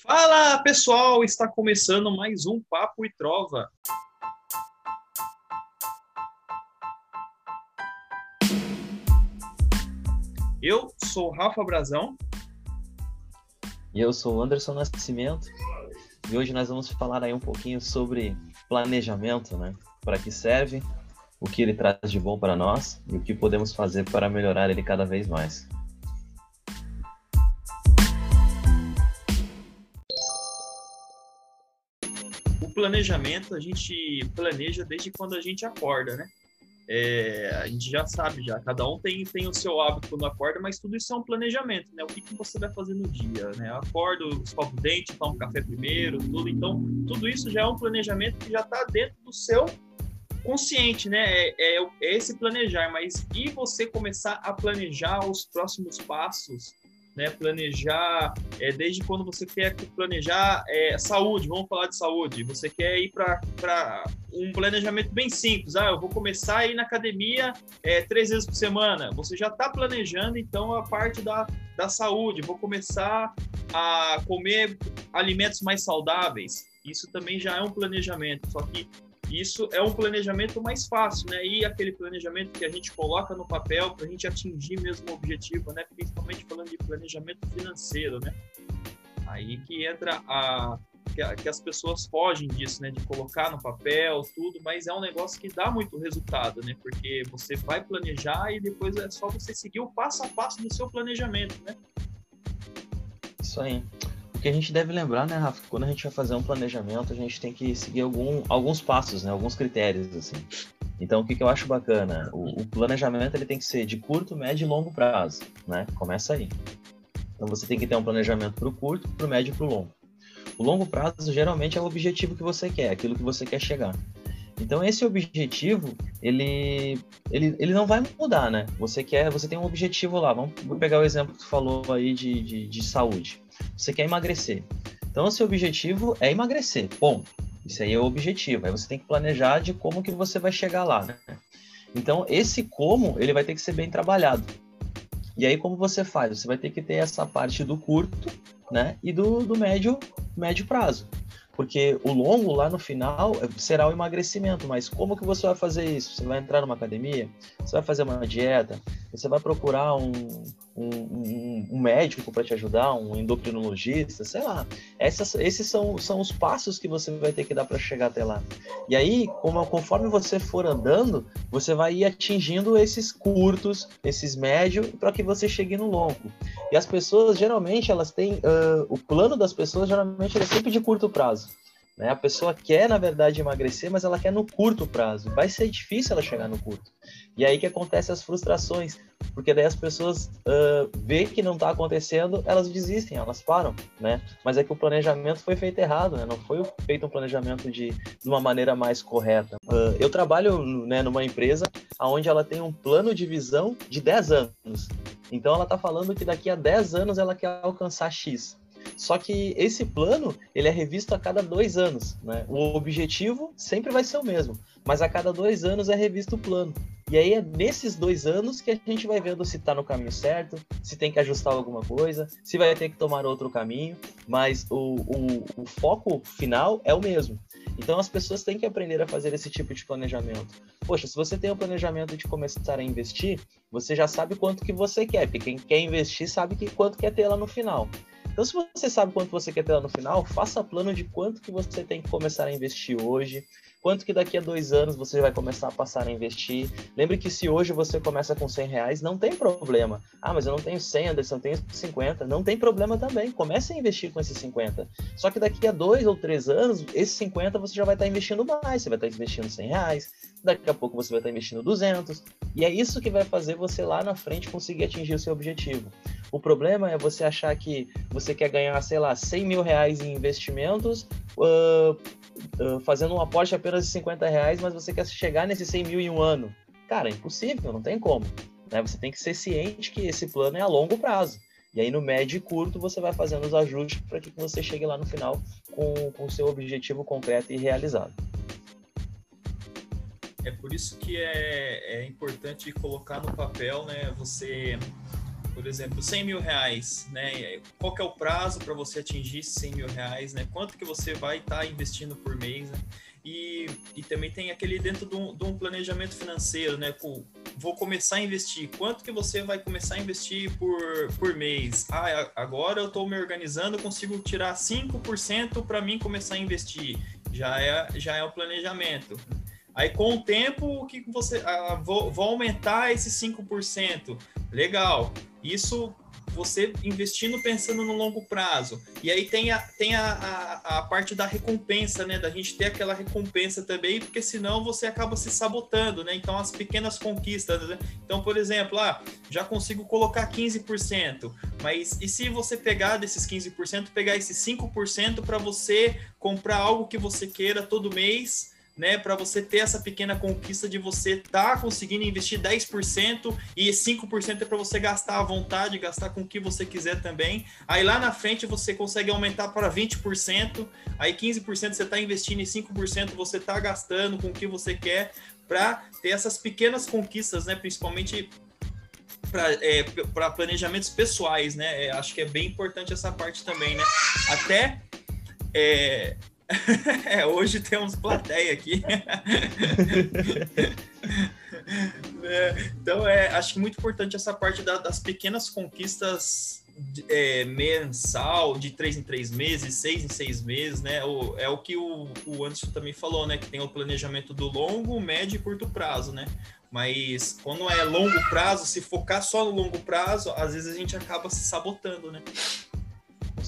Fala pessoal, está começando mais um Papo e Trova. Eu sou Rafa Brazão. E eu sou Anderson Nascimento. E hoje nós vamos falar aí um pouquinho sobre planejamento, né? Para que serve, o que ele traz de bom para nós e o que podemos fazer para melhorar ele cada vez mais. Planejamento a gente planeja desde quando a gente acorda, né? É, a gente já sabe já, cada um tem, tem o seu hábito quando acorda, mas tudo isso é um planejamento, né? O que, que você vai fazer no dia, né? Eu acordo, escovo o dente, tomo café primeiro, tudo. Então, tudo isso já é um planejamento que já está dentro do seu consciente, né? É, é, é, esse planejar, mas e você começar a planejar os próximos passos, né? Planejar é, desde quando você quer planejar é, saúde, vamos falar de saúde. Você quer ir para um planejamento bem simples. Ah, eu vou começar a ir na academia é, três vezes por semana. Você já está planejando então a parte da, da saúde. Vou começar a comer alimentos mais saudáveis. Isso também já é um planejamento, só que isso é um planejamento mais fácil, né? E aquele planejamento que a gente coloca no papel para a gente atingir mesmo o objetivo, né? Principalmente falando de planejamento financeiro, né? Aí que entra a que, as pessoas fogem disso, né? De colocar no papel tudo, mas é um negócio que dá muito resultado, né? Porque você vai planejar e depois é só você seguir o passo a passo do seu planejamento, né? Isso aí que a gente deve lembrar, né, Rafa, quando a gente vai fazer um planejamento, a gente tem que seguir algum, alguns passos, né, alguns critérios, assim. Então, o que, que eu acho bacana? O, o, planejamento ele tem que ser de curto, médio e longo prazo, né? Começa aí. Então, você tem que ter um planejamento para o curto, para o médio e para o longo. O longo prazo, geralmente, é o objetivo que você quer, aquilo que você quer chegar. Então, esse objetivo, ele, ele, ele não vai mudar, né? Você quer, você tem um objetivo lá. Vamos pegar o exemplo que tu falou aí de, de, de saúde. Você quer emagrecer. Então, seu objetivo é emagrecer. Bom, isso aí é o objetivo. Aí você tem que planejar de como que você vai chegar lá, né? Então, esse como, ele vai ter que ser bem trabalhado. E aí, como você faz? Você vai ter que ter essa parte do curto, né? E do, do médio, médio prazo. Porque o longo lá no final será o emagrecimento, mas como que você vai fazer isso? Você vai entrar numa academia? Você vai fazer uma dieta? Você vai procurar um, um, um, um médico para te ajudar, um endocrinologista, sei lá. Essas, esses são, são os passos que você vai ter que dar para chegar até lá. E aí, como, conforme você for andando, você vai ir atingindo esses curtos, esses médios, para que você chegue no longo. E as pessoas, geralmente, elas têm. Uh, o plano das pessoas, geralmente, é sempre de curto prazo. Né? A pessoa quer, na verdade, emagrecer, mas ela quer no curto prazo. Vai ser difícil ela chegar no curto. E aí que acontecem as frustrações, porque daí as pessoas uh, vê que não está acontecendo, elas desistem, elas param, né? Mas é que o planejamento foi feito errado, né? Não foi feito um planejamento de, de uma maneira mais correta. Uh, eu trabalho né, numa empresa onde ela tem um plano de visão de 10 anos. Então ela está falando que daqui a 10 anos ela quer alcançar X. Só que esse plano ele é revisto a cada dois anos. Né? O objetivo sempre vai ser o mesmo, mas a cada dois anos é revisto o plano. E aí é nesses dois anos que a gente vai vendo se está no caminho certo, se tem que ajustar alguma coisa, se vai ter que tomar outro caminho, mas o, o, o foco final é o mesmo. Então as pessoas têm que aprender a fazer esse tipo de planejamento. Poxa, se você tem o um planejamento de começar a investir, você já sabe quanto que você quer, porque quem quer investir sabe que quanto quer ter lá no final. Então, se você sabe quanto você quer ter lá no final, faça plano de quanto que você tem que começar a investir hoje, quanto que daqui a dois anos você vai começar a passar a investir. Lembre que se hoje você começa com 100 reais, não tem problema. Ah, mas eu não tenho 100, Anderson, eu tenho 50. Não tem problema também. Comece a investir com esses 50. Só que daqui a dois ou três anos, esses 50 você já vai estar investindo mais. Você vai estar investindo 100 reais, daqui a pouco você vai estar investindo 200. E é isso que vai fazer você lá na frente conseguir atingir o seu objetivo. O problema é você achar que você quer ganhar, sei lá, 100 mil reais em investimentos, uh, fazendo um aporte apenas de 50 reais, mas você quer chegar nesses 100 mil em um ano. Cara, é impossível, não tem como. Né? Você tem que ser ciente que esse plano é a longo prazo. E aí, no médio e curto, você vai fazendo os ajustes para que você chegue lá no final com o seu objetivo concreto e realizado. É por isso que é, é importante colocar no papel, né? Você por exemplo, 100 mil reais, né? Qual que é o prazo para você atingir 100 mil reais, né? Quanto que você vai estar tá investindo por mês, né? E, e também tem aquele dentro de um, de um, planejamento financeiro, né? Pô, vou começar a investir. Quanto que você vai começar a investir por, por mês? Ah, agora eu estou me organizando, consigo tirar 5% para mim começar a investir. Já é, já é o planejamento. Aí, com o tempo, o que você. Ah, vou, vou aumentar esse 5%. Legal. Isso você investindo pensando no longo prazo. E aí tem a, tem a, a, a, parte da recompensa, né? Da gente ter aquela recompensa também, porque senão você acaba se sabotando, né? Então, as pequenas conquistas. Né? Então, por exemplo, ah, já consigo colocar 15%, mas e se você pegar desses 15%, pegar esses 5% para você comprar algo que você queira todo mês? Né, para você ter essa pequena conquista de você tá conseguindo investir 10% e 5% é para você gastar à vontade, gastar com o que você quiser também. Aí lá na frente você consegue aumentar para 20%, aí 15% você está investindo e 5% você está gastando com o que você quer para ter essas pequenas conquistas, né, principalmente para é, planejamentos pessoais, né? É, acho que é bem importante essa parte também, né? Até é, é, hoje temos plateia aqui. é, então, é, acho que muito importante essa parte da, das pequenas conquistas é, mensal, de três em três meses, seis em seis meses, né? O, é o que o, o Anderson também falou, né? Que tem o planejamento do longo, médio e curto prazo, né? Mas quando é longo prazo, se focar só no longo prazo, às vezes a gente acaba se sabotando, né?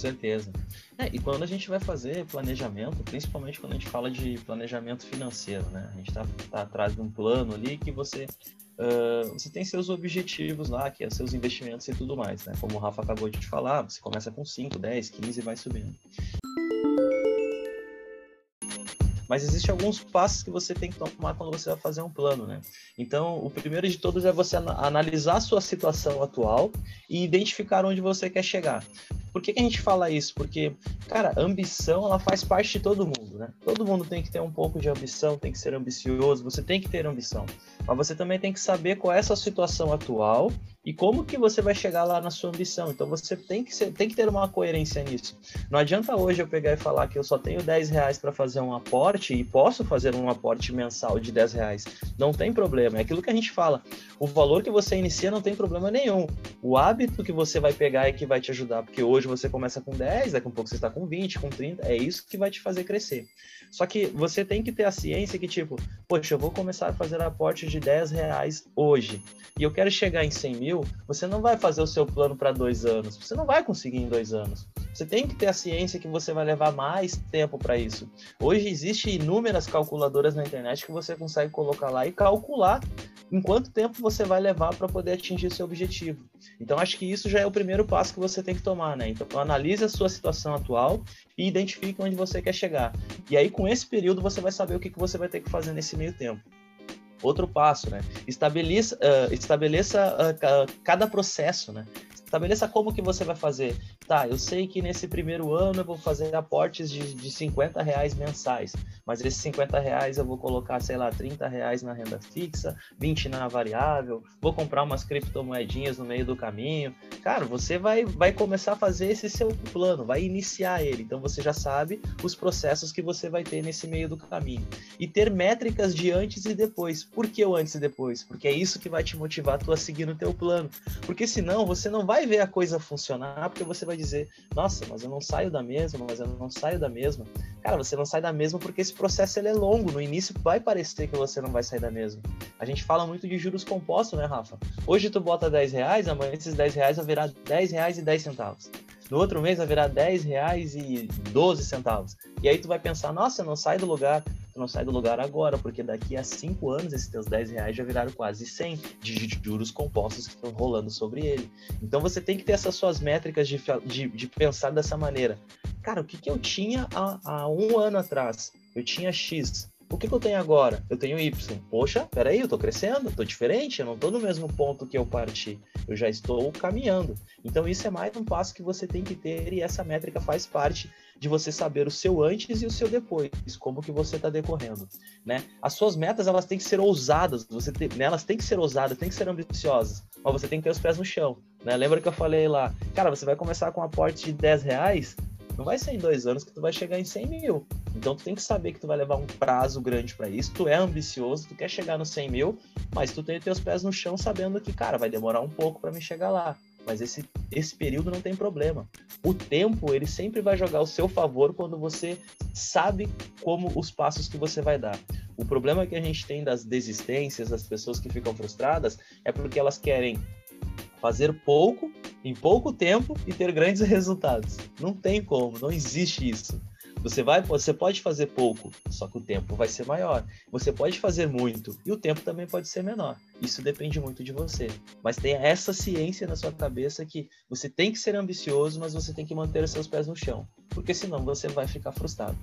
Certeza. É, e quando a gente vai fazer planejamento, principalmente quando a gente fala de planejamento financeiro, né? A gente está tá atrás de um plano ali que você, uh, você tem seus objetivos lá, que é seus investimentos e tudo mais, né? Como o Rafa acabou de te falar, você começa com 5, 10, 15 e vai subindo. Mas existem alguns passos que você tem que tomar quando você vai fazer um plano, né? Então, o primeiro de todos é você analisar a sua situação atual e identificar onde você quer chegar. Por que, que, a gente fala isso? Porque, cara, ambição ela faz parte de todo mundo, né? Todo mundo tem que ter um pouco de ambição, tem que ser ambicioso, você tem que ter ambição. Mas você também tem que saber qual é a sua situação atual e como que você vai chegar lá na sua ambição. Então você tem que, ser, tem que ter uma coerência nisso. Não adianta hoje eu pegar e falar que eu só tenho 10 reais para fazer um aporte e posso fazer um aporte mensal de 10 reais. Não tem problema. É aquilo que a gente fala. O valor que você inicia não tem problema nenhum. O hábito que você vai pegar é que vai te ajudar. Porque hoje você começa com 10, daqui a pouco você está com 20, com 30. É isso que vai te fazer crescer. Só que você tem que ter a ciência que, tipo, poxa, eu vou começar a fazer aporte de 10 reais hoje. E eu quero chegar em 100 mil você não vai fazer o seu plano para dois anos. Você não vai conseguir em dois anos. Você tem que ter a ciência que você vai levar mais tempo para isso. Hoje existem inúmeras calculadoras na internet que você consegue colocar lá e calcular em quanto tempo você vai levar para poder atingir seu objetivo. Então acho que isso já é o primeiro passo que você tem que tomar, né? Então analise a sua situação atual e identifique onde você quer chegar. E aí com esse período você vai saber o que, que você vai ter que fazer nesse meio tempo outro passo, né? Estabeleça, uh, estabeleça uh, cada processo, né? Estabeleça como que você vai fazer. Tá, eu sei que nesse primeiro ano eu vou fazer aportes de, de 50 reais mensais, mas esses 50 reais eu vou colocar, sei lá, 30 reais na renda fixa, 20 na variável, vou comprar umas criptomoedinhas no meio do caminho. Cara, você vai, vai começar a fazer esse seu plano, vai iniciar ele. Então você já sabe os processos que você vai ter nesse meio do caminho. E ter métricas de antes e depois. Por que o antes e depois? Porque é isso que vai te motivar tu a seguir no teu plano. Porque senão você não vai ver a coisa funcionar, porque você vai vai dizer, nossa, mas eu não saio da mesma, mas eu não saio da mesma. Cara, você não sai da mesma porque esse processo ele é longo. No início vai parecer que você não vai sair da mesma. A gente fala muito de juros compostos, né, Rafa? Hoje tu bota 10 reais, amanhã esses 10 reais vai virar 10 reais e 10 centavos. No outro mês virar 10 reais e 12 centavos. E aí tu vai pensar, nossa, não sai do lugar. Tu não sai do lugar agora, porque daqui a 5 anos esses teus 10 reais já viraram quase 100 de juros compostos que estão rolando sobre ele. Então você tem que ter essas suas métricas de, de, de pensar dessa maneira. Cara, o que, que eu tinha há, há um ano atrás? Eu tinha X. O que, que, eu tenho agora? Eu tenho Y. Poxa, peraí, eu tô crescendo, tô diferente, eu não tô no mesmo ponto que eu parti. Eu já estou caminhando. Então, isso é mais um passo que você tem que ter e essa métrica faz parte de você saber o seu antes e o seu depois, como que você está decorrendo, né? As suas metas, elas têm que ser ousadas, você tem, né, elas têm que ser ousadas, têm que ser ambiciosas, mas você tem que ter os pés no chão, né? Lembra que eu falei lá, cara, você vai começar com um aporte de 10 reais, não vai ser em dois anos que tu vai chegar em 100 mil. Então tu tem que saber que tu vai levar um prazo grande para isso. Tu é ambicioso, tu quer chegar no 100 mil, mas tu tem teus pés no chão sabendo que, cara, vai demorar um pouco para me chegar lá. Mas esse, esse período não tem problema. O tempo, ele sempre vai jogar ao seu favor quando você sabe como os passos que você vai dar. O problema que a gente tem das desistências, das pessoas que ficam frustradas, é porque elas querem fazer pouco em pouco tempo e ter grandes resultados. Não tem como, não existe isso. Você vai, você pode fazer pouco, só que o tempo vai ser maior. Você pode fazer muito e o tempo também pode ser menor. Isso depende muito de você. Mas tenha essa ciência na sua cabeça que você tem que ser ambicioso, mas você tem que manter os seus pés no chão, porque senão você vai ficar frustrado.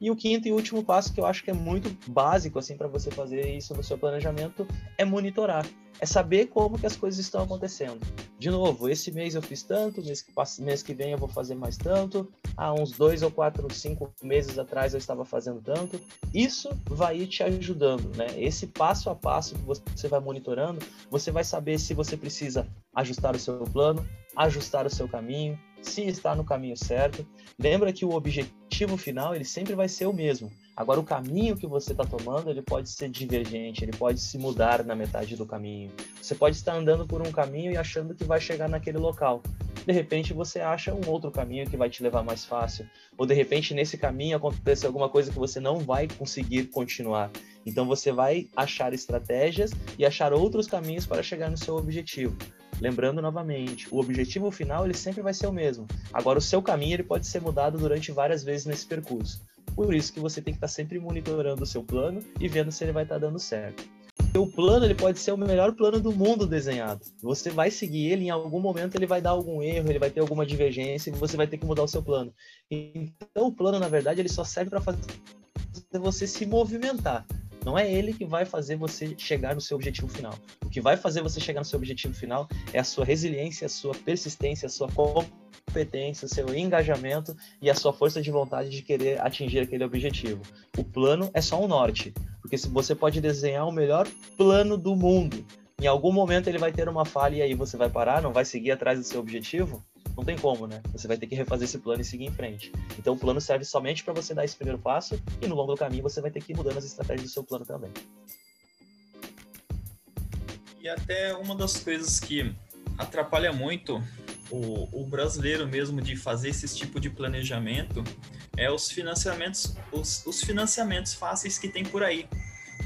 E o quinto e último passo que eu acho que é muito básico assim para você fazer isso no seu planejamento é monitorar, é saber como que as coisas estão acontecendo. De novo, esse mês eu fiz tanto, mês que, mês que vem eu vou fazer mais tanto, há uns dois ou quatro, cinco meses atrás eu estava fazendo tanto. Isso vai te ajudando, né? Esse passo a passo que você vai monitorando, você vai saber se você precisa ajustar o seu plano, ajustar o seu caminho, se está no caminho certo. Lembra que o objetivo final ele sempre vai ser o mesmo. Agora o caminho que você está tomando ele pode ser divergente, ele pode se mudar na metade do caminho. Você pode estar andando por um caminho e achando que vai chegar naquele local. De repente você acha um outro caminho que vai te levar mais fácil, ou de repente nesse caminho acontece alguma coisa que você não vai conseguir continuar. Então você vai achar estratégias e achar outros caminhos para chegar no seu objetivo. Lembrando novamente, o objetivo final ele sempre vai ser o mesmo. Agora o seu caminho ele pode ser mudado durante várias vezes nesse percurso. Por isso que você tem que estar sempre monitorando o seu plano e vendo se ele vai estar dando certo. O plano ele pode ser o melhor plano do mundo desenhado. Você vai seguir ele, em algum momento ele vai dar algum erro, ele vai ter alguma divergência e você vai ter que mudar o seu plano. Então o plano, na verdade, ele só serve para fazer você se movimentar. Não é ele que vai fazer você chegar no seu objetivo final. O que vai fazer você chegar no seu objetivo final é a sua resiliência, a sua persistência, a sua competência, o seu engajamento e a sua força de vontade de querer atingir aquele objetivo. O plano é só um norte, porque se você pode desenhar o melhor plano do mundo, em algum momento ele vai ter uma falha e aí você vai parar, não vai seguir atrás do seu objetivo, não tem como, né? Você vai ter que refazer esse plano e seguir em frente. Então o plano serve somente para você dar esse primeiro passo e no longo do caminho você vai ter que ir mudando as estratégias do seu plano também. E até uma das coisas que atrapalha muito o, o, brasileiro mesmo de fazer esse tipo de planejamento é os financiamentos, os, os financiamentos fáceis que tem por aí.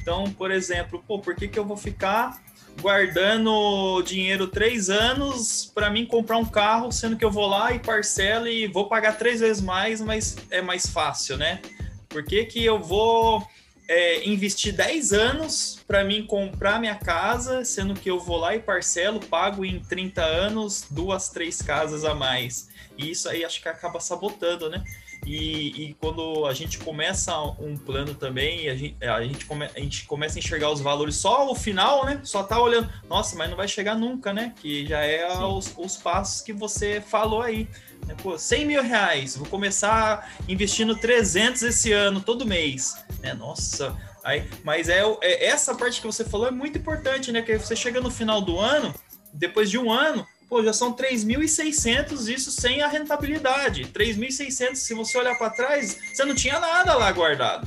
Então, por exemplo, pô, por que, que eu vou ficar guardando dinheiro três anos para mim comprar um carro, sendo que eu vou lá e parcelo e vou pagar três vezes mais, mas é mais fácil, né? Por que, que eu vou é, investir 10 anos para mim comprar minha casa, sendo que eu vou lá e parcelo, pago em 30 anos duas, três casas a mais? E isso aí acho que acaba sabotando, né? E, e, quando a gente começa um plano também, a gente, a, gente come, a gente começa a enxergar os valores só o final, né? Só tá olhando, nossa, mas não vai chegar nunca, né? Que já é os, os, passos que você falou aí. Né? Pô, 100 mil reais, vou começar investindo 300 esse ano, todo mês. Né? Nossa, aí, mas é, é essa parte que você falou é muito importante, né? Que você chega no final do ano, depois de um ano, pô, já são 3.600, isso sem a rentabilidade. 3.600, se você olhar para trás, você não tinha nada lá guardado.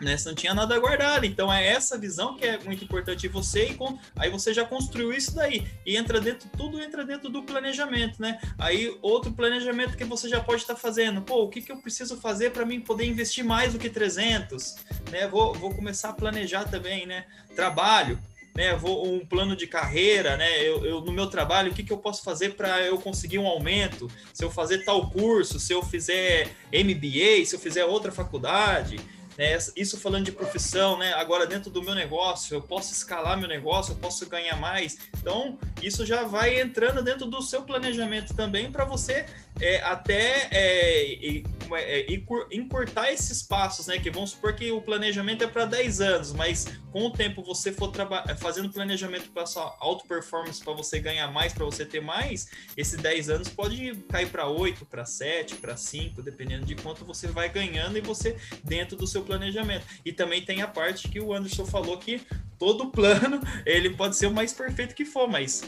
Né? Você não tinha nada guardado. Então é essa visão que é muito importante você e com... aí você já construiu isso daí e entra dentro, tudo entra dentro do planejamento, né? Aí outro planejamento que você já pode estar tá fazendo, pô, o que, que eu preciso fazer para mim poder investir mais do que 300, né? Vou, vou começar a planejar também, né? Trabalho, né, vou, um plano de carreira, né, eu, eu no meu trabalho, o que, que eu posso fazer para eu conseguir um aumento? Se eu fazer tal curso, se eu fizer MBA, se eu fizer outra faculdade, né, isso falando de profissão, né, agora dentro do meu negócio, eu posso escalar meu negócio, eu posso ganhar mais. Então, isso já vai entrando dentro do seu planejamento também para você é, até é, é, encurtar esses passos, né? Que vamos supor que o planejamento é para 10 anos, mas com o tempo você for fazendo planejamento para sua auto performance, para você ganhar mais, para você ter mais, esses 10 anos pode cair para 8, para 7, para 5, dependendo de quanto você vai ganhando e você dentro do seu planejamento. E também tem a parte que o Anderson falou que todo plano ele pode ser o mais perfeito que for, mas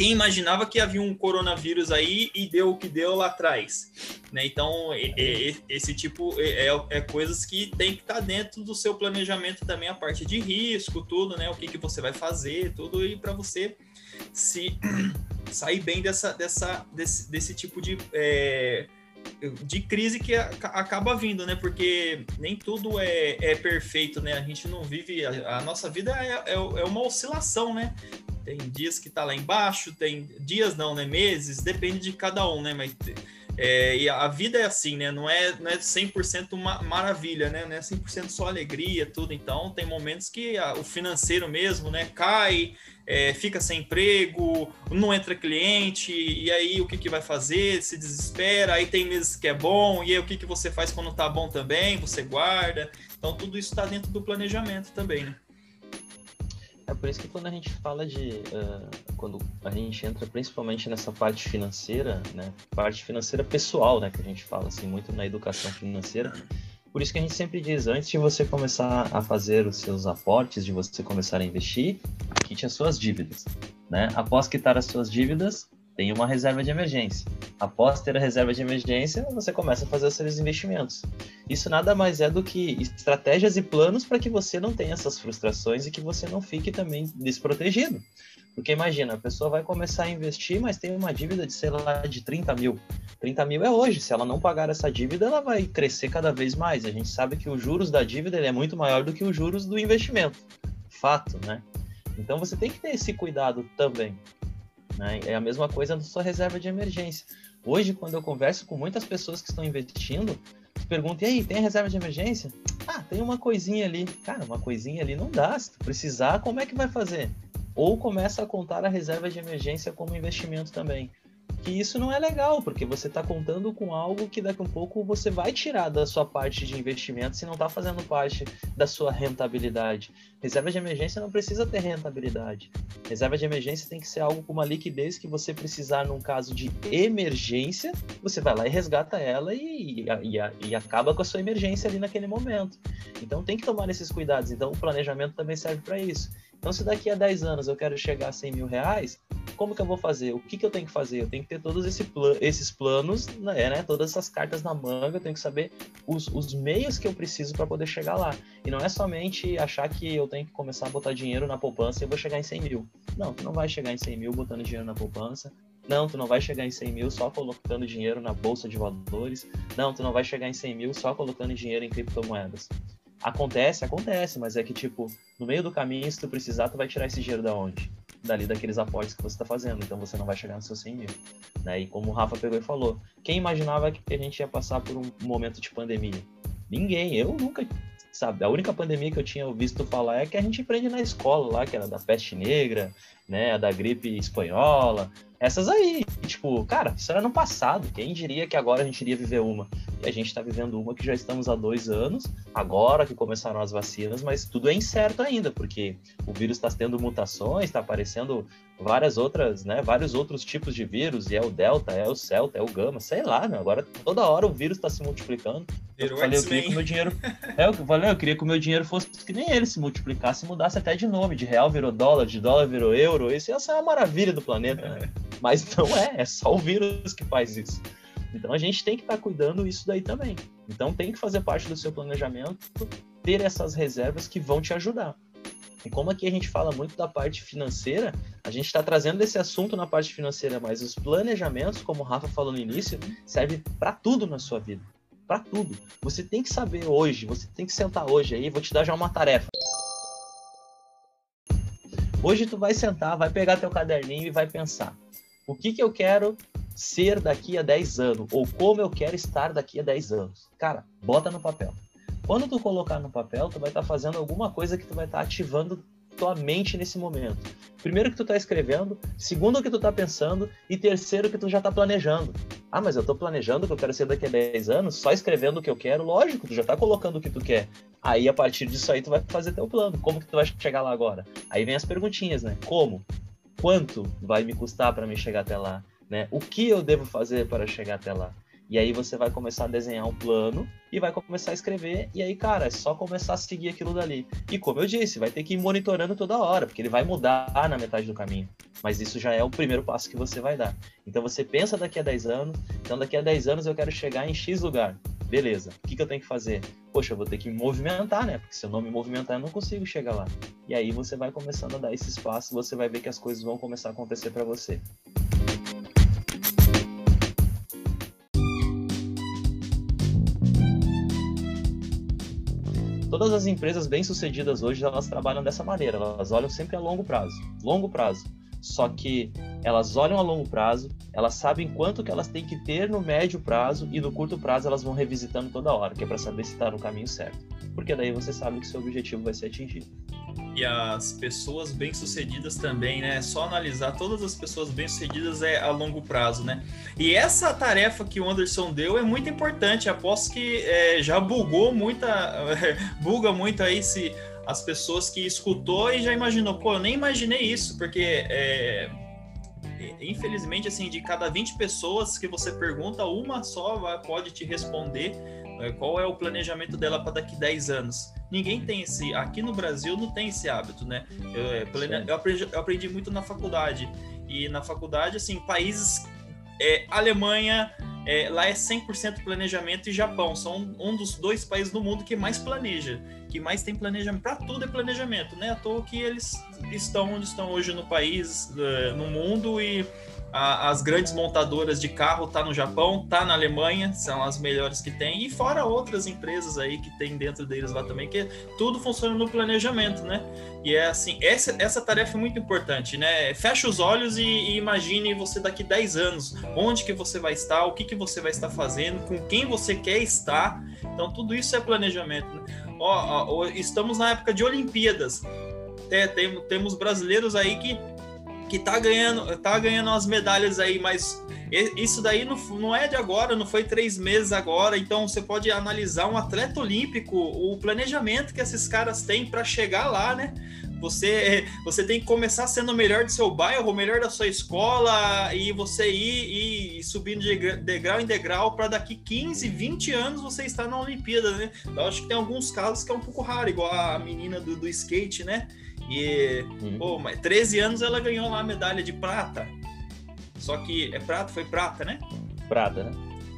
quem imaginava que havia um coronavírus aí e deu o que deu lá atrás, né? Então esse tipo é, é, é, coisas que tem que estar tá dentro do seu planejamento também a parte de risco, tudo, né? O que, que você vai fazer, tudo e para você se sair bem dessa, dessa desse, desse tipo de é, de crise que acaba vindo, né? Porque nem tudo é, é perfeito, né? A gente não vive. A, a nossa vida é, é, é, uma oscilação, né? Tem dias que tá lá embaixo, tem dias não, né? Meses, depende de cada um, né? Mas é, e a vida é assim, né? Não é, não é 100% uma maravilha, né? Não é 100% só alegria, tudo. Então, tem momentos que a, o financeiro mesmo, né? Cai, é, fica sem emprego, não entra cliente, e aí o que, que vai fazer? Se desespera. Aí tem meses que é bom, e aí o que, que você faz quando tá bom também? Você guarda. Então, tudo isso está dentro do planejamento também, né? É por isso que quando a gente fala de. Uh, quando a gente entra principalmente nessa parte financeira, né? Parte financeira pessoal, né? Que a gente fala assim muito na educação financeira. Por isso que a gente sempre diz, antes de você começar a fazer os seus aportes, de você começar a investir, quite as suas dívidas. Né? Após quitar as suas dívidas, tem uma reserva de emergência. Após ter a reserva de emergência, você começa a fazer os seus investimentos. Isso nada mais é do que estratégias e planos para que você não tenha essas frustrações e que você não fique também desprotegido. Porque imagina, a pessoa vai começar a investir, mas tem uma dívida de, sei lá, de 30 mil. 30 mil é hoje. Se ela não pagar essa dívida, ela vai crescer cada vez mais. A gente sabe que os juros da dívida é muito maior do que os juros do investimento. Fato, né? Então você tem que ter esse cuidado também. Né? É a mesma coisa da sua reserva de emergência. Hoje, quando eu converso com muitas pessoas que estão investindo, perguntam, e aí, tem reserva de emergência? Ah, tem uma coisinha ali. Cara, uma coisinha ali não dá. Se tu precisar, como é que vai fazer? Ou começa a contar a reserva de emergência como investimento também que isso não é legal, porque você está contando com algo que daqui a um pouco você vai tirar da sua parte de investimento se não está fazendo parte da sua rentabilidade. Reserva de emergência não precisa ter rentabilidade. Reserva de emergência tem que ser algo com uma liquidez que você precisar num caso de emergência, você vai lá e resgata ela e, e, e acaba com a sua emergência ali naquele momento. Então tem que tomar esses cuidados. Então o planejamento também serve para isso. Então, se daqui a 10 anos eu quero chegar a 100 mil reais, como que eu vou fazer? O que, que eu tenho que fazer? Eu tenho que ter todos esse esses planos, né, né, todas essas cartas na manga, eu tenho que saber os, os meios que eu preciso para poder chegar lá. E não é somente achar que eu tenho que começar a botar dinheiro na poupança e eu vou chegar em 100 mil. Não, tu não vai chegar em 100 mil botando dinheiro na poupança. Não, tu não vai chegar em 100 mil só colocando dinheiro na bolsa de valores. Não, tu não vai chegar em 100 mil só colocando dinheiro em criptomoedas. Acontece, acontece, mas é que, tipo, no meio do caminho, se tu precisar, tu vai tirar esse dinheiro da onde? Dali daqueles aportes que você está fazendo, então você não vai chegar nos seus 100 mil. Né? E como o Rafa pegou e falou, quem imaginava que a gente ia passar por um momento de pandemia? Ninguém, eu nunca, sabe? A única pandemia que eu tinha visto falar é que a gente aprende na escola lá, que era da peste negra, né, a da gripe espanhola, essas aí. tipo, cara, isso era no passado. Quem diria que agora a gente iria viver uma? E a gente está vivendo uma que já estamos há dois anos, agora que começaram as vacinas, mas tudo é incerto ainda, porque o vírus está tendo mutações, está aparecendo várias outras, né? Vários outros tipos de vírus, e é o Delta, é o Celta, é o Gama, sei lá, meu. Agora toda hora o vírus está se multiplicando. Eu falei, eu queria que o meu dinheiro. É eu falei, eu queria que o meu dinheiro fosse que nem ele se multiplicasse e mudasse até de nome. De real virou dólar, de dólar virou euro. Isso ia ser uma maravilha do planeta, né? Mas não é, é só o vírus que faz isso. Então a gente tem que estar tá cuidando isso daí também. Então tem que fazer parte do seu planejamento, ter essas reservas que vão te ajudar. E como aqui a gente fala muito da parte financeira, a gente está trazendo esse assunto na parte financeira, mas os planejamentos, como o Rafa falou no início, servem para tudo na sua vida. Para tudo. Você tem que saber hoje, você tem que sentar hoje aí, vou te dar já uma tarefa. Hoje tu vai sentar, vai pegar teu caderninho e vai pensar: o que que eu quero ser daqui a 10 anos ou como eu quero estar daqui a 10 anos? Cara, bota no papel. Quando tu colocar no papel, tu vai estar tá fazendo alguma coisa que tu vai estar tá ativando tua mente nesse momento. Primeiro que tu tá escrevendo, segundo que tu tá pensando e terceiro que tu já tá planejando. Ah, mas eu tô planejando que eu quero ser daqui a 10 anos, só escrevendo o que eu quero, lógico, tu já tá colocando o que tu quer. Aí a partir disso aí tu vai fazer teu plano. Como que tu vai chegar lá agora? Aí vem as perguntinhas, né? Como? Quanto vai me custar para me chegar até lá? Né? O que eu devo fazer para chegar até lá? E aí você vai começar a desenhar um plano e vai começar a escrever. E aí, cara, é só começar a seguir aquilo dali. E como eu disse, vai ter que ir monitorando toda hora, porque ele vai mudar na metade do caminho. Mas isso já é o primeiro passo que você vai dar. Então você pensa daqui a 10 anos, então daqui a 10 anos eu quero chegar em X lugar. Beleza, o que, que eu tenho que fazer? Poxa, eu vou ter que me movimentar, né? Porque se eu não me movimentar, eu não consigo chegar lá. E aí você vai começando a dar esse espaço, você vai ver que as coisas vão começar a acontecer para você. Todas as empresas bem-sucedidas hoje, elas trabalham dessa maneira, elas olham sempre a longo prazo, longo prazo. Só que elas olham a longo prazo, elas sabem quanto que elas têm que ter no médio prazo e no curto prazo elas vão revisitando toda hora, que é para saber se está no caminho certo. Porque daí você sabe que seu objetivo vai ser atingido e as pessoas bem-sucedidas também, né? Só analisar todas as pessoas bem-sucedidas é a longo prazo, né? E essa tarefa que o Anderson deu é muito importante. Aposto que é, já bugou muita, buga muito aí se as pessoas que escutou e já imaginou, pô, eu nem imaginei isso, porque é, infelizmente, assim, de cada 20 pessoas que você pergunta, uma só pode te responder é, qual é o planejamento dela para daqui 10 anos. Ninguém tem esse. Aqui no Brasil não tem esse hábito, né? Eu, é, eu, aprendi, eu aprendi, muito na faculdade. E na faculdade, assim, países. É, Alemanha, é, lá é 100% planejamento e Japão são um dos dois países do mundo que mais planeja, que mais tem planejamento. Para tudo é planejamento, né? À toa que eles estão onde estão hoje no país, é, no mundo e a, as grandes montadoras de carro tá no Japão, tá na Alemanha, são as melhores que tem, e fora outras empresas aí que tem dentro deles lá também, que tudo funciona no planejamento, né? E é assim, essa, essa tarefa é muito importante, né? Fecha os olhos e, e imagine você daqui 10 anos, onde que você vai estar, o que que você vai estar fazendo, com quem você quer estar. Então tudo isso é planejamento. Né? Ó, ó, estamos na época de Olimpíadas. É, tem, temos brasileiros aí que que tá ganhando, tá ganhando umas medalhas aí, mas isso daí não, não é de agora, não foi três meses agora. Então você pode analisar um atleta olímpico, o planejamento que esses caras têm para chegar lá, né? Você, você tem que começar sendo o melhor do seu bairro, o melhor da sua escola, e você ir, ir subindo de degrau em degrau para daqui 15, 20 anos você estar na Olimpíada, né? Eu acho que tem alguns casos que é um pouco raro, igual a menina do, do skate, né? E, uhum. pô, mas 13 anos ela ganhou lá a medalha de prata. Só que é prata, foi prata, né? Prata, né?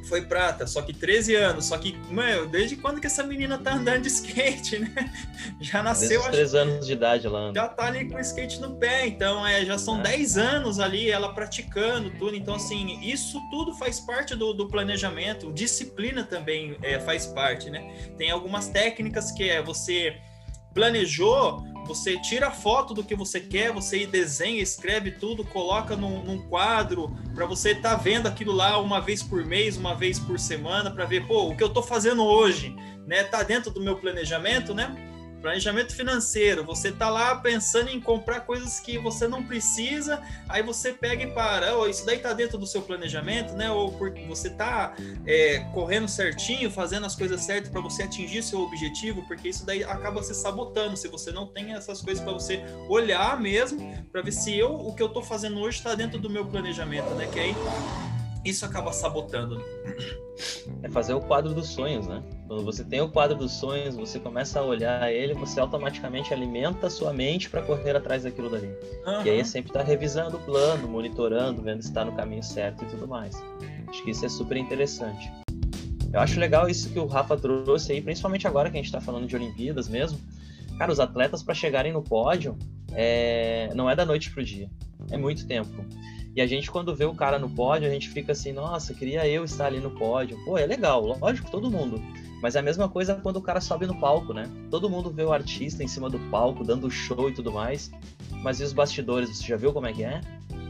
Foi prata, só que 13 anos. Só que, meu, desde quando que essa menina tá andando de skate, né? Já nasceu. Desde 3 anos de idade anda. Já tá ali com o skate no pé. Então, é, já são é. 10 anos ali ela praticando tudo. Então, assim, isso tudo faz parte do, do planejamento. Disciplina também é, faz parte, né? Tem algumas técnicas que é você planejou você tira foto do que você quer, você desenha, escreve tudo, coloca num, num quadro para você estar tá vendo aquilo lá uma vez por mês, uma vez por semana, para ver, pô, o que eu estou fazendo hoje, né? Tá dentro do meu planejamento, né? Planejamento financeiro, você tá lá pensando em comprar coisas que você não precisa, aí você pega e para, oh, isso daí tá dentro do seu planejamento, né? Ou porque você tá é, correndo certinho, fazendo as coisas certas para você atingir seu objetivo, porque isso daí acaba se sabotando se você não tem essas coisas para você olhar mesmo, para ver se eu o que eu tô fazendo hoje está dentro do meu planejamento, né? Que aí isso acaba sabotando. É fazer o quadro dos sonhos, né? Quando você tem o quadro dos sonhos, você começa a olhar ele, você automaticamente alimenta a sua mente para correr atrás daquilo dali. Uhum. E aí é sempre estar tá revisando o plano, monitorando, vendo se está no caminho certo e tudo mais. Acho que isso é super interessante. Eu acho legal isso que o Rafa trouxe aí, principalmente agora que a gente está falando de Olimpíadas mesmo. Cara, os atletas para chegarem no pódio é... não é da noite pro dia, é muito tempo. E a gente, quando vê o cara no pódio, a gente fica assim, nossa, queria eu estar ali no pódio. Pô, é legal, lógico, todo mundo. Mas é a mesma coisa quando o cara sobe no palco, né? Todo mundo vê o artista em cima do palco, dando show e tudo mais. Mas e os bastidores, você já viu como é que é?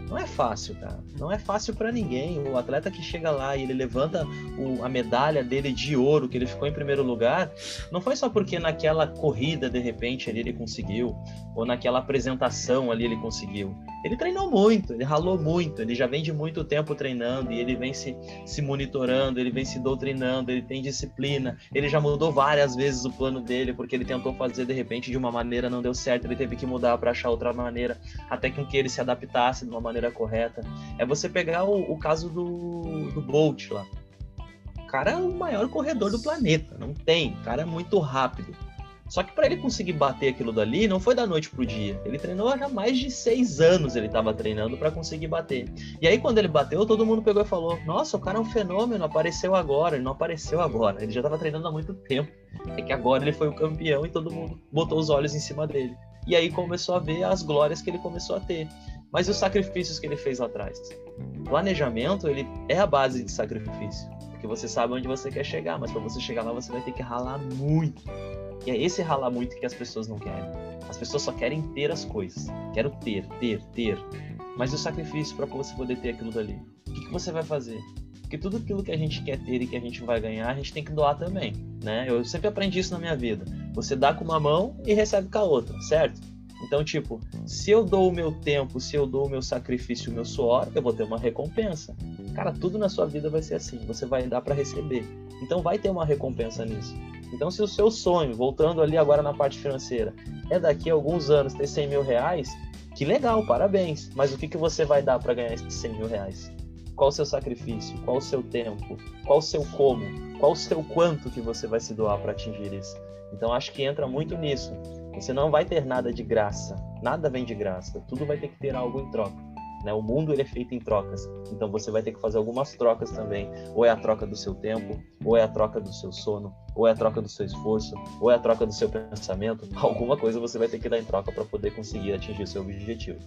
Não é fácil, cara. Não é fácil para ninguém. O atleta que chega lá e ele levanta o, a medalha dele de ouro, que ele ficou em primeiro lugar, não foi só porque naquela corrida, de repente, ali ele conseguiu, ou naquela apresentação ali ele conseguiu. Ele treinou muito, ele ralou muito, ele já vem de muito tempo treinando e ele vem se, se monitorando, ele vem se doutrinando, ele tem disciplina, ele já mudou várias vezes o plano dele, porque ele tentou fazer de repente de uma maneira, não deu certo, ele teve que mudar para achar outra maneira, até que ele se adaptasse de uma maneira correta. É você pegar o, o caso do, do Bolt lá. O cara é o maior corredor do planeta, não tem. O cara é muito rápido. Só que para ele conseguir bater aquilo dali, não foi da noite pro dia. Ele treinou há mais de seis anos, ele estava treinando para conseguir bater. E aí, quando ele bateu, todo mundo pegou e falou: Nossa, o cara é um fenômeno, apareceu agora. Ele não apareceu agora, ele já estava treinando há muito tempo. É que agora ele foi o campeão e todo mundo botou os olhos em cima dele. E aí começou a ver as glórias que ele começou a ter. Mas os sacrifícios que ele fez lá atrás? Planejamento, ele é a base de sacrifício. Porque você sabe onde você quer chegar, mas para você chegar lá você vai ter que ralar muito. E é esse ralar muito que as pessoas não querem. As pessoas só querem ter as coisas. Quero ter, ter, ter. Mas o sacrifício para você poder ter aquilo dali? O que, que você vai fazer? Porque tudo aquilo que a gente quer ter e que a gente vai ganhar, a gente tem que doar também, né? Eu sempre aprendi isso na minha vida. Você dá com uma mão e recebe com a outra, certo? Então, tipo, se eu dou o meu tempo, se eu dou o meu sacrifício, o meu suor, eu vou ter uma recompensa. Cara, tudo na sua vida vai ser assim. Você vai dar para receber. Então, vai ter uma recompensa nisso. Então, se o seu sonho, voltando ali agora na parte financeira, é daqui a alguns anos ter 100 mil reais, que legal, parabéns. Mas o que, que você vai dar para ganhar esses 100 mil reais? Qual o seu sacrifício? Qual o seu tempo? Qual o seu como? Qual o seu quanto que você vai se doar para atingir isso? Então, acho que entra muito nisso. Você não vai ter nada de graça. Nada vem de graça. Tudo vai ter que ter algo em troca. Né? O mundo ele é feito em trocas. Então você vai ter que fazer algumas trocas também. Ou é a troca do seu tempo, ou é a troca do seu sono, ou é a troca do seu esforço, ou é a troca do seu pensamento. Alguma coisa você vai ter que dar em troca para poder conseguir atingir seu objetivo.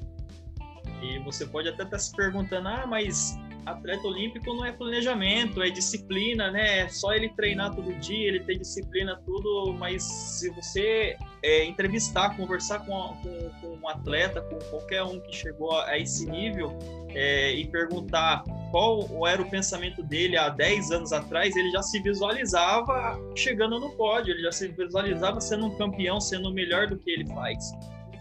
E você pode até estar tá se perguntando, ah, mas atleta olímpico não é planejamento, é disciplina, né? É só ele treinar todo dia, ele ter disciplina, tudo. Mas se você é, entrevistar, conversar com, com, com, um atleta, com qualquer um que chegou a esse nível é, e perguntar qual era o pensamento dele há 10 anos atrás, ele já se visualizava chegando no pódio, ele já se visualizava sendo um campeão, sendo melhor do que ele faz.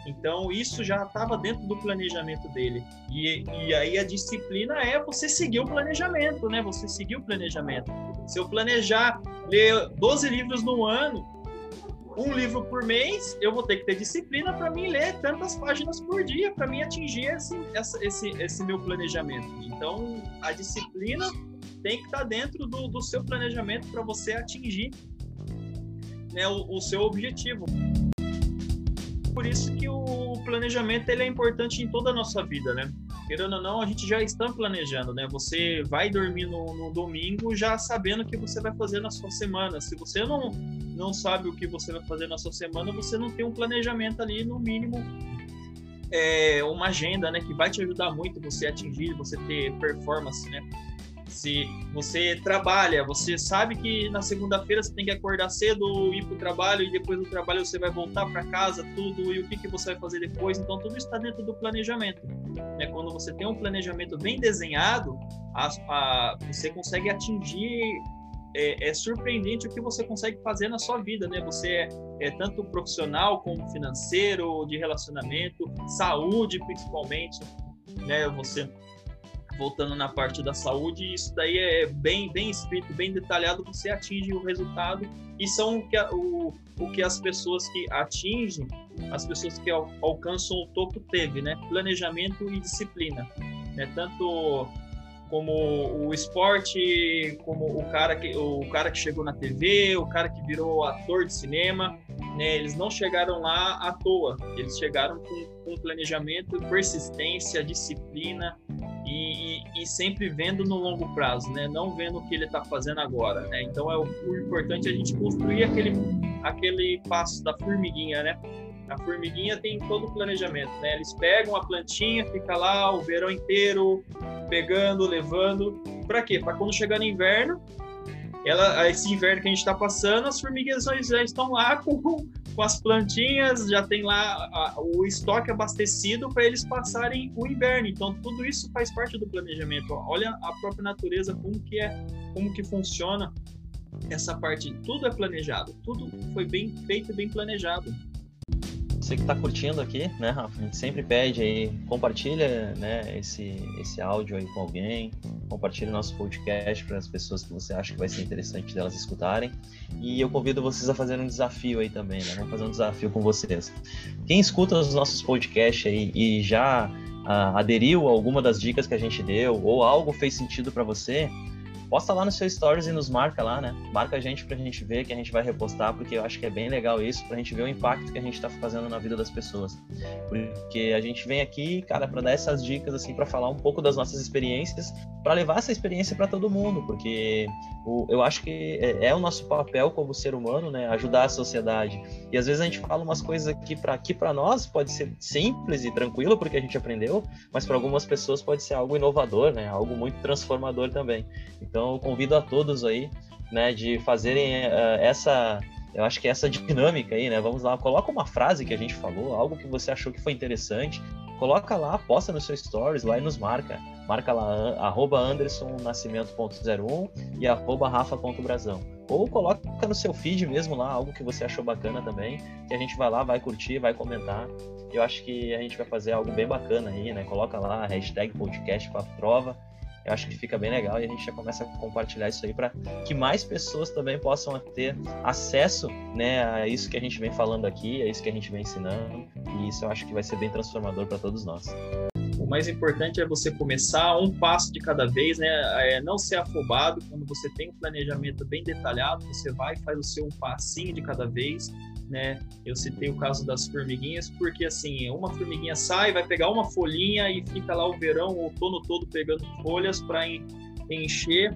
Então, isso já estava dentro do planejamento dele. E, e aí a disciplina é você seguir o planejamento, né? Você seguir o planejamento. Se eu planejar ler 12 livros no ano, um livro por mês, eu vou ter que ter disciplina para mim ler tantas páginas por dia, para mim atingir esse, esse, esse meu planejamento. Então, a disciplina tem que estar tá dentro do, do seu planejamento para você atingir né, o, o seu objetivo por isso que o planejamento ele é importante em toda a nossa vida, né? Querendo ou não, a gente já está planejando, né? Você vai dormir no, no domingo já sabendo o que você vai fazer na sua semana. Se você não, não sabe o que você vai fazer na sua semana, você não tem um planejamento ali, no mínimo, é, uma agenda, né? Que vai te ajudar muito você atingir, você ter performance, né? Se você trabalha, você sabe que na segunda-feira você tem que acordar cedo, ir para o trabalho e depois do trabalho você vai voltar para casa, tudo e o que, que você vai fazer depois. Então, tudo está dentro do planejamento. Né? Quando você tem um planejamento bem desenhado, a, a, você consegue atingir é, é, surpreendente o que você consegue fazer na sua vida, né? Você é, é, tanto profissional como financeiro, de relacionamento, saúde principalmente, né? Você voltando na parte da saúde, isso daí é bem, bem escrito, bem detalhado, você atinge o resultado e são o que, o, o que as pessoas que atingem, as pessoas que al, alcançam o topo teve, né? Planejamento e disciplina, né? Tanto como o esporte, como o cara que o cara que chegou na TV, o cara que virou ator de cinema, né? Eles não chegaram lá à toa, eles chegaram com, com planejamento, persistência, disciplina, e, e, sempre vendo no longo prazo, né? Não vendo o que ele está fazendo agora, né? Então é o, o, importante a gente construir aquele aquele passo da formiguinha, né? A formiguinha tem todo o planejamento, né? Eles pegam a plantinha, fica lá o verão inteiro pegando, levando, para quê? Para quando chegar no inverno, ela, esse inverno que a gente está passando, as formiguinhas já estão lá com, com as plantinhas, já tem lá a, o estoque abastecido para eles passarem o inverno. Então tudo isso faz parte do planejamento. Olha a própria natureza como que é, como que funciona essa parte. Tudo é planejado, tudo foi bem feito e bem planejado você que está curtindo aqui, né, Rafa? A gente sempre pede aí, compartilha, né, esse, esse áudio aí com alguém, compartilha nosso podcast para as pessoas que você acha que vai ser interessante delas escutarem. E eu convido vocês a fazerem um desafio aí também, né? Vamos fazer um desafio com vocês. Quem escuta os nossos podcasts aí e já ah, aderiu a alguma das dicas que a gente deu, ou algo fez sentido para você, posta lá no seu stories e nos marca lá, né? Marca a gente pra gente ver que a gente vai repostar, porque eu acho que é bem legal isso, pra gente ver o impacto que a gente tá fazendo na vida das pessoas. Porque a gente vem aqui, cara, para dar essas dicas, assim, para falar um pouco das nossas experiências, para levar essa experiência para todo mundo, porque o, eu acho que é, é, o nosso papel como ser humano, né? Ajudar a sociedade. E às vezes a gente fala umas coisas aqui para aqui para nós pode ser simples e tranquilo, porque a gente aprendeu, mas para algumas pessoas pode ser algo inovador, né? Algo muito transformador também. Então, então, convido a todos aí, né, de fazerem uh, essa, eu acho que essa dinâmica aí, né? Vamos lá, coloca uma frase que a gente falou, algo que você achou que foi interessante, coloca lá, posta no seu stories lá e nos marca. Marca lá, arroba andersonnascimento.01 e arroba rafa.brazão. Ou coloca no seu feed mesmo lá, algo que você achou bacana também, que a gente vai lá, vai curtir, vai comentar. Eu acho que a gente vai fazer algo bem bacana aí, né? Coloca lá, hashtag podcast com a prova eu acho que fica bem legal e a gente já começa a compartilhar isso aí para que mais pessoas também possam ter acesso né, a isso que a gente vem falando aqui, a isso que a gente vem ensinando, e isso eu acho que vai ser bem transformador para todos nós. O mais importante é você começar um passo de cada vez, né? É não ser afobado. Quando você tem um planejamento bem detalhado, você vai e faz o seu passinho de cada vez né? Eu citei o caso das formiguinhas, porque assim, uma formiguinha sai, vai pegar uma folhinha e fica lá o verão, o outono todo pegando folhas para encher,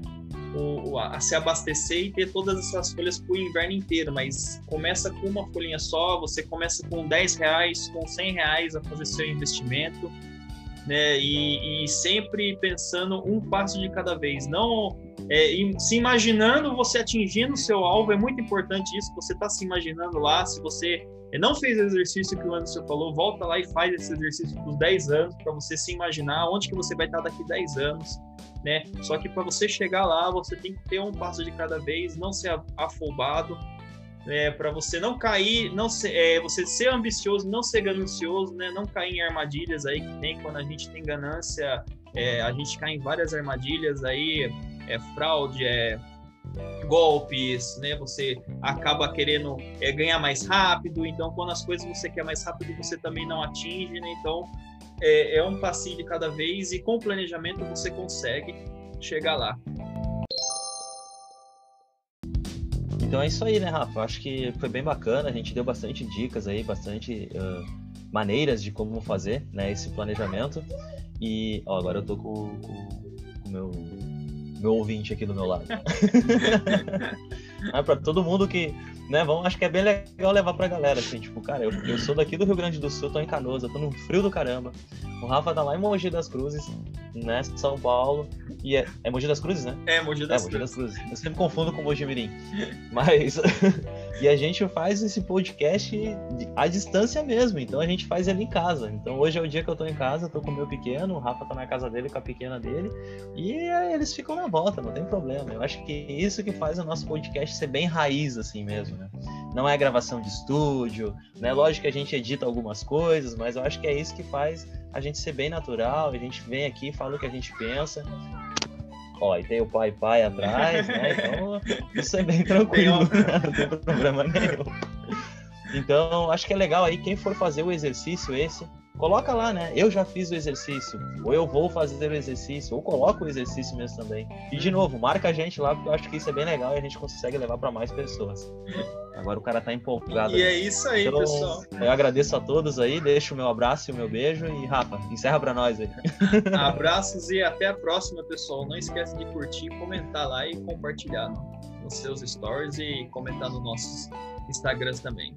o, a, se abastecer e ter todas essas folhas para o inverno inteiro. Mas começa com uma folhinha só, você começa com 10 reais, com 100 reais a fazer seu investimento. Né, e, e sempre pensando um passo de cada vez, não é, se imaginando você atingindo o seu alvo, é muito importante isso, você está se imaginando lá, se você não fez o exercício que o Anderson falou, volta lá e faz esse exercício por 10 anos, para você se imaginar onde que você vai estar daqui 10 anos, né? Só que para você chegar lá, você tem que ter um passo de cada vez, não ser afobado, é, para você não cair, não ser, é, você ser ambicioso, não ser ganancioso, né? Não cair em armadilhas aí que tem quando a gente tem ganância, é, a gente cai em várias armadilhas aí, é fraude, é golpes, né? Você acaba querendo é, ganhar mais rápido, então quando as coisas você quer mais rápido, você também não atinge, né? Então é, é um passinho de cada vez e com planejamento você consegue chegar lá. Então é isso aí, né, Rafa? Acho que foi bem bacana, a gente deu bastante dicas aí, bastante uh, maneiras de como fazer né, esse planejamento. E ó, agora eu tô com o meu meu ouvinte aqui do meu lado. é para todo mundo que, né, vamos, acho que é bem legal levar pra galera, assim, tipo, cara, eu, eu sou daqui do Rio Grande do Sul, tô em Canoas, tô no frio do caramba. O Rafa tá lá em Mogi das Cruzes, né, São Paulo, e é, é Mogi das Cruzes, né? É, Mogi das, é, Mogi das Cruzes. Eu sempre confundo com Mogi Mirim. Mas, e a gente faz esse podcast à distância mesmo, então a gente faz ele em casa. Então hoje é o dia que eu tô em casa, tô com o meu pequeno, o Rafa tá na casa dele com a pequena dele, e eles ficam na volta, não tem problema. Eu acho que isso que faz o nosso podcast ser bem raiz, assim mesmo, né? Não é gravação de estúdio, né? Lógico que a gente edita algumas coisas, mas eu acho que é isso que faz a gente ser bem natural, a gente vem aqui, fala o que a gente pensa. Ó, e tem o pai pai atrás, né? Então, isso é bem tranquilo, né? não tem problema nenhum. Então, acho que é legal aí, quem for fazer o exercício esse, coloca lá, né? Eu já fiz o exercício, ou eu vou fazer o exercício, ou coloca o exercício mesmo também. E de novo, marca a gente lá, porque eu acho que isso é bem legal e a gente consegue levar para mais pessoas. Agora o cara tá empolgado. E é isso aí, então, pessoal. Eu agradeço a todos aí, deixo o meu abraço e o meu beijo e Rafa, encerra para nós aí. Abraços e até a próxima, pessoal. Não esquece de curtir, comentar lá e compartilhar nos seus stories e comentar nos nossos Instagrams também.